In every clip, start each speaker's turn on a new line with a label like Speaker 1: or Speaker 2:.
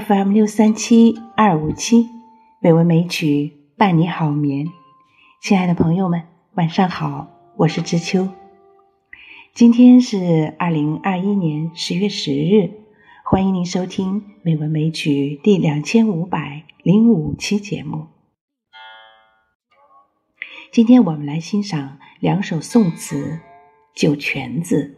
Speaker 1: FM 六三七二五七，美文美曲伴你好眠。亲爱的朋友们，晚上好，我是知秋。今天是二零二一年十月十日，欢迎您收听《美文美曲》第两千五百零五期节目。今天我们来欣赏两首宋词《酒泉子》。《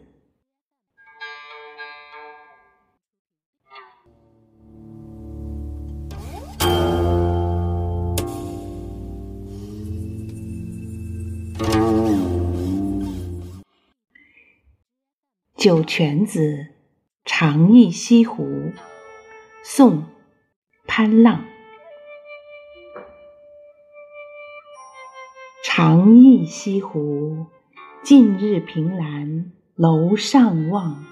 Speaker 1: 酒泉子·长忆西湖》宋·潘浪。长忆西湖，近日凭栏楼上望。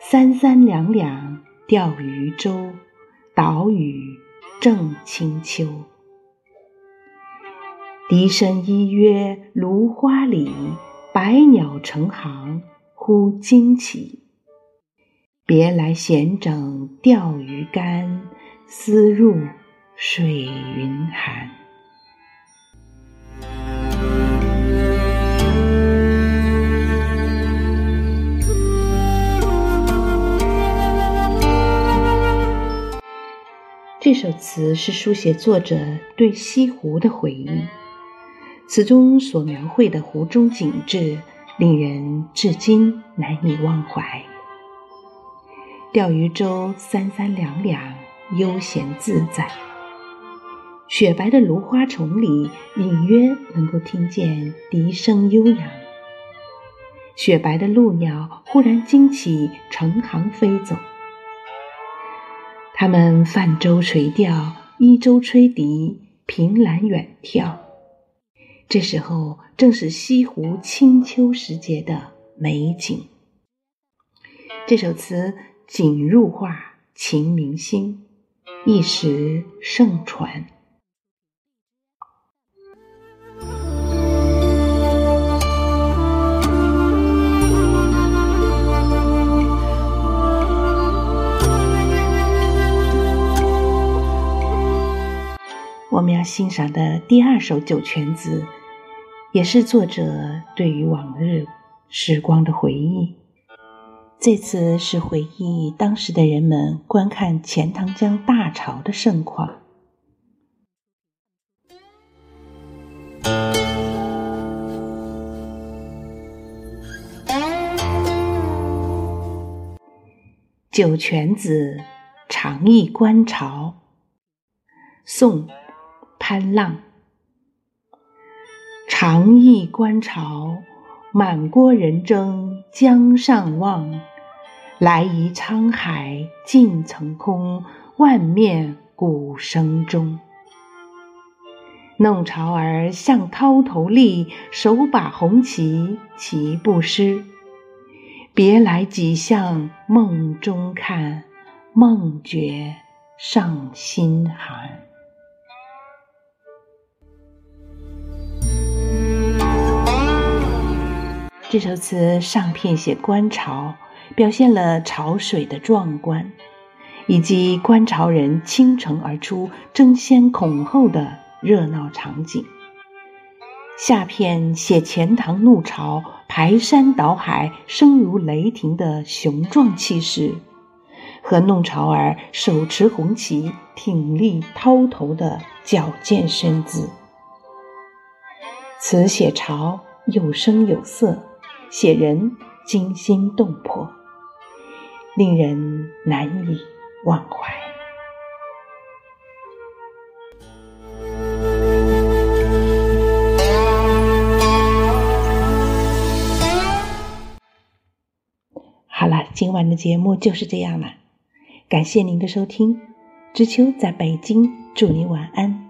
Speaker 1: 三三两两钓渔舟，岛屿正清秋。笛声依约芦花里，百鸟成行。忽惊起，别来闲整钓鱼竿，思入水云寒。这首词是书写作者对西湖的回忆，词中所描绘的湖中景致。令人至今难以忘怀。钓鱼舟三三两两，悠闲自在。雪白的芦花丛里，隐约能够听见笛声悠扬。雪白的鹭鸟忽然惊起，成行飞走。它们泛舟垂钓，依舟吹笛，凭栏远眺。这时候正是西湖清秋时节的美景。这首词景入画，情明心，一时盛传。我们要欣赏的第二首《酒泉子》，也是作者对于往日时光的回忆。这次是回忆当时的人们观看钱塘江大潮的盛况。《酒泉子·长忆观潮》，宋。潘浪，长忆观潮，满郭人争江上望。来移沧海尽曾空，万面鼓声中。弄潮儿向涛头立，手把红旗齐不失。别来几向梦中看，梦觉上心寒。这首词上片写观潮，表现了潮水的壮观，以及观潮人倾城而出、争先恐后的热闹场景。下片写钱塘怒潮排山倒海、声如雷霆的雄壮气势，和弄潮儿手持红旗、挺立涛头的矫健身姿。词写潮有声有色。写人惊心动魄，令人难以忘怀。好了，今晚的节目就是这样了，感谢您的收听。知秋在北京，祝你晚安，